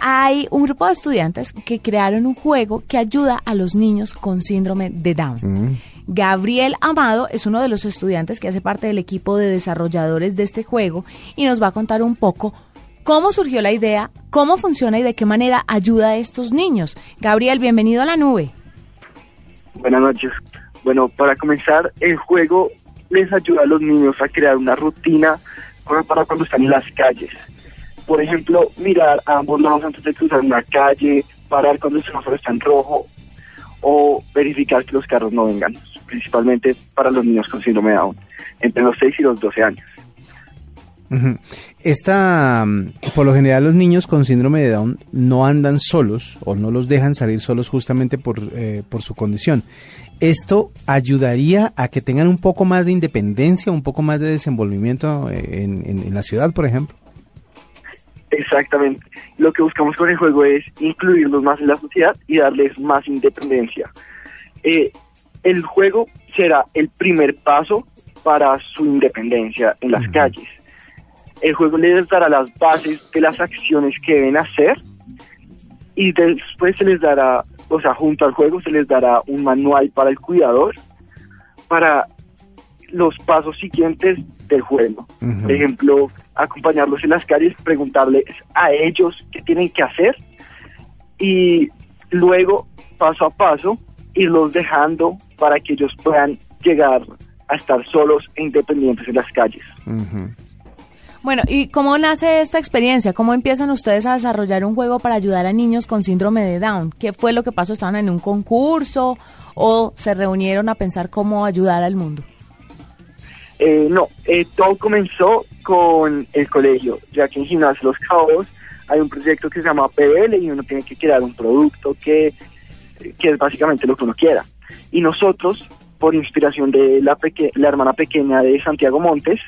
Hay un grupo de estudiantes que crearon un juego que ayuda a los niños con síndrome de Down. Gabriel Amado es uno de los estudiantes que hace parte del equipo de desarrolladores de este juego y nos va a contar un poco cómo surgió la idea, cómo funciona y de qué manera ayuda a estos niños. Gabriel, bienvenido a la nube. Buenas noches. Bueno, para comenzar, el juego les ayuda a los niños a crear una rutina para para cuando están en las calles. Por ejemplo, mirar a ambos lados antes de cruzar una calle, parar cuando el semáforo está en rojo o verificar que los carros no vengan, principalmente para los niños con síndrome de Down, entre los 6 y los 12 años. Esta, mm, por lo general los niños con síndrome de Down no andan solos o no los dejan salir solos justamente por, eh, por su condición. ¿Esto ayudaría a que tengan un poco más de independencia, un poco más de desenvolvimiento eh, en- en la ciudad, por ejemplo? Exactamente. Lo que buscamos con el juego es incluirlos más en la sociedad y darles más independencia. Eh, el juego será el primer paso para su independencia en las calles. El juego les dará las bases de las acciones que deben hacer y después se les dará, o sea, junto al juego se les dará un manual para el cuidador para los pasos siguientes del juego. Por ejemplo, acompañarlos en las calles, preguntarles a ellos qué tienen que hacer y luego, paso a paso, irlos dejando para que ellos puedan llegar a estar solos e independientes en las calles. Bueno, ¿y cómo nace esta experiencia? ¿Cómo empiezan ustedes a desarrollar un juego para ayudar a niños con síndrome de Down? ¿Qué fue lo que pasó? ¿Estaban en un concurso o se reunieron a pensar cómo ayudar al mundo? Eh, no, eh, todo comenzó con el colegio, ya que en Gimnasio Los Cabos hay un proyecto que se llama PBL y uno tiene que crear un producto que, que es básicamente lo que uno quiera. Y nosotros, por inspiración de la, peque- la hermana pequeña de Santiago Montes,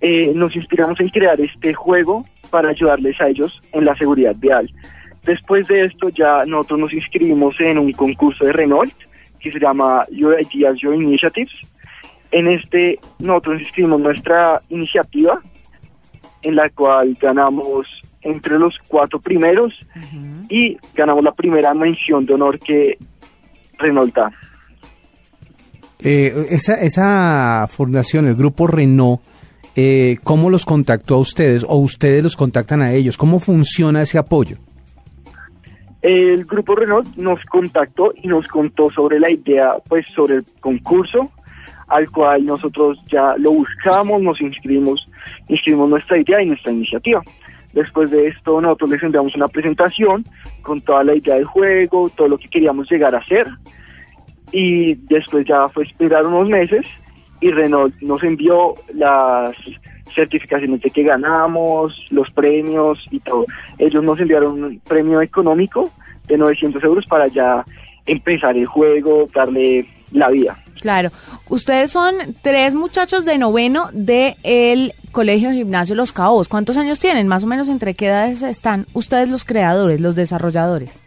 eh, nos inspiramos en crear este juego para ayudarles a ellos en la seguridad vial. Después de esto ya nosotros nos inscribimos en un concurso de Renault que se llama Your Ideas, Your Initiatives. En este nosotros inscribimos nuestra iniciativa en la cual ganamos entre los cuatro primeros y ganamos la primera mención de honor que Renault da. Eh, esa, esa fundación, el grupo Renault, eh, ¿cómo los contactó a ustedes o ustedes los contactan a ellos? ¿Cómo funciona ese apoyo? El grupo Renault nos contactó y nos contó sobre la idea, pues sobre el concurso, al cual nosotros ya lo buscamos, nos inscribimos, inscribimos nuestra idea y nuestra iniciativa. Después de esto nosotros les enviamos una presentación con toda la idea del juego, todo lo que queríamos llegar a hacer y después ya fue esperar unos meses y Renault nos envió las certificaciones de que ganamos, los premios y todo. Ellos nos enviaron un premio económico de 900 euros para ya empezar el juego, darle la vida. Claro, ustedes son tres muchachos de noveno del Colegio Gimnasio Los Cabos. ¿Cuántos años tienen? Más o menos entre qué edades están ustedes los creadores, los desarrolladores.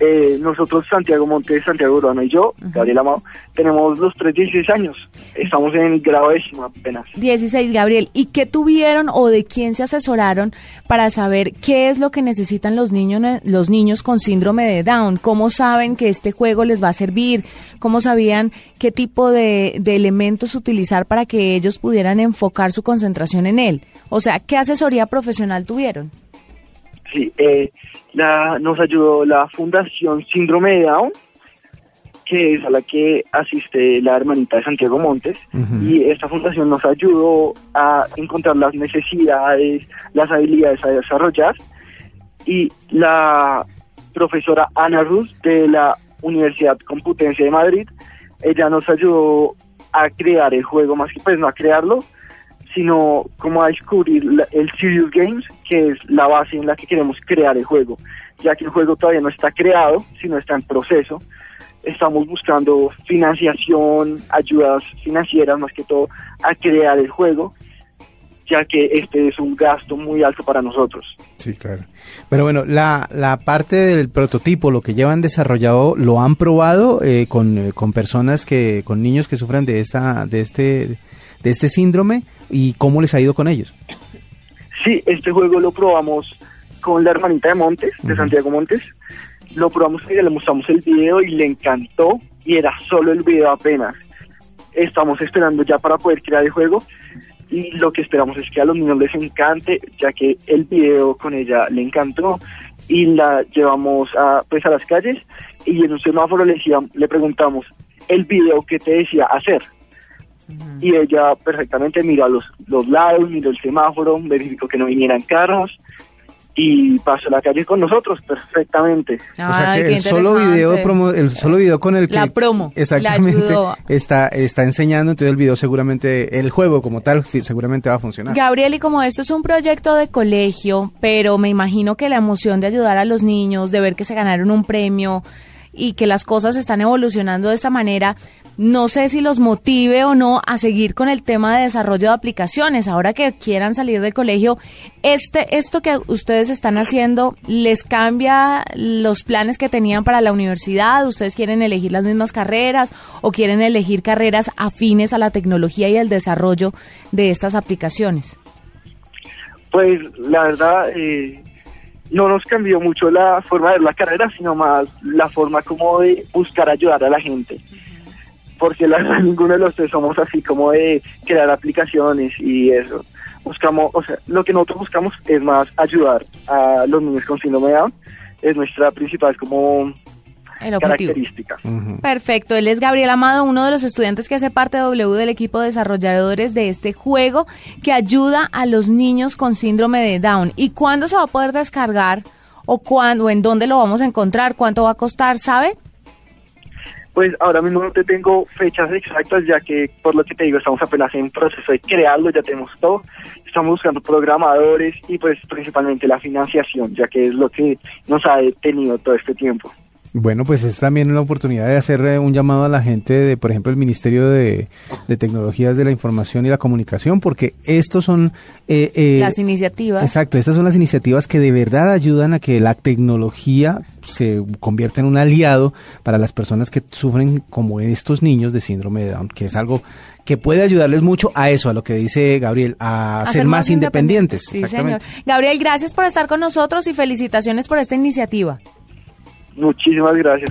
Eh, nosotros, Santiago Montes, Santiago Urbano y yo, Gabriel Amado, tenemos los tres 16 años. Estamos en grado décimo apenas. 16, Gabriel. ¿Y qué tuvieron o de quién se asesoraron para saber qué es lo que necesitan los niños, los niños con síndrome de Down? ¿Cómo saben que este juego les va a servir? ¿Cómo sabían qué tipo de, de elementos utilizar para que ellos pudieran enfocar su concentración en él? O sea, ¿qué asesoría profesional tuvieron? Sí, eh, la, nos ayudó la Fundación Síndrome de Down, que es a la que asiste la hermanita de Santiago Montes, y esta fundación nos ayudó a encontrar las necesidades, las habilidades a desarrollar, y la profesora Ana Ruz de la Universidad Complutense de Madrid, ella nos ayudó a crear el juego, más que pues no a crearlo, sino como a descubrir el Serious Games, que es la base en la que queremos crear el juego, ya que el juego todavía no está creado, sino está en proceso. Estamos buscando financiación, ayudas financieras más que todo a crear el juego, ya que este es un gasto muy alto para nosotros. Sí, claro. Pero bueno, la, la parte del prototipo, lo que llevan desarrollado, ¿lo han probado eh, con, eh, con personas que, con niños que sufran de esta, de este, de este síndrome y cómo les ha ido con ellos? Sí, este juego lo probamos con la hermanita de Montes, de Santiago Montes. Lo probamos y le mostramos el video y le encantó y era solo el video apenas. Estamos esperando ya para poder crear el juego y lo que esperamos es que a los niños les encante, ya que el video con ella le encantó y la llevamos a pues a las calles y en un semáforo le decíamos, le preguntamos el video que te decía hacer y ella perfectamente miró a los, los lados, miró el semáforo, verificó que no vinieran carros y pasó la calle con nosotros perfectamente. o sea que el solo video promo- el solo video con el que La promo, exactamente ayudó. está está enseñando, entonces el video seguramente el juego como tal seguramente va a funcionar. Gabriel, y como esto es un proyecto de colegio, pero me imagino que la emoción de ayudar a los niños, de ver que se ganaron un premio y que las cosas están evolucionando de esta manera, no sé si los motive o no a seguir con el tema de desarrollo de aplicaciones. Ahora que quieran salir del colegio, este, esto que ustedes están haciendo, ¿les cambia los planes que tenían para la universidad? ¿Ustedes quieren elegir las mismas carreras o quieren elegir carreras afines a la tecnología y el desarrollo de estas aplicaciones? Pues la verdad eh, no nos cambió mucho la forma de ver la carrera, sino más la forma como de buscar ayudar a la gente. Porque la ninguno de los tres somos así como de crear aplicaciones y eso. Buscamos, o sea, lo que nosotros buscamos es más ayudar a los niños con síndrome de Down. Es nuestra principal como El objetivo. característica. Ujú. Perfecto, él es Gabriel Amado, uno de los estudiantes que hace parte de W del equipo de desarrolladores de este juego que ayuda a los niños con síndrome de Down. ¿Y cuándo se va a poder descargar o cuándo o en dónde lo vamos a encontrar? ¿Cuánto va a costar? ¿Sabe? Pues ahora mismo no te tengo fechas exactas, ya que por lo que te digo, estamos apenas en proceso de crearlo, ya tenemos todo. Estamos buscando programadores y pues principalmente la financiación, ya que es lo que nos ha detenido todo este tiempo. Bueno, pues es también una oportunidad de hacer eh, un llamado a la gente de, por ejemplo, el Ministerio de, de Tecnologías de la Información y la Comunicación, porque estos son... eh, eh, Las iniciativas. Exacto, estas son las iniciativas que de verdad ayudan a que la tecnología se convierta en un aliado para las personas que sufren como estos niños de síndrome de Down, que es algo que puede ayudarles mucho a eso, a lo que dice Gabriel, a, ser, más independientes. Sí, señor. Gabriel, gracias por estar con nosotros y felicitaciones por esta iniciativa. Muchísimas gracias.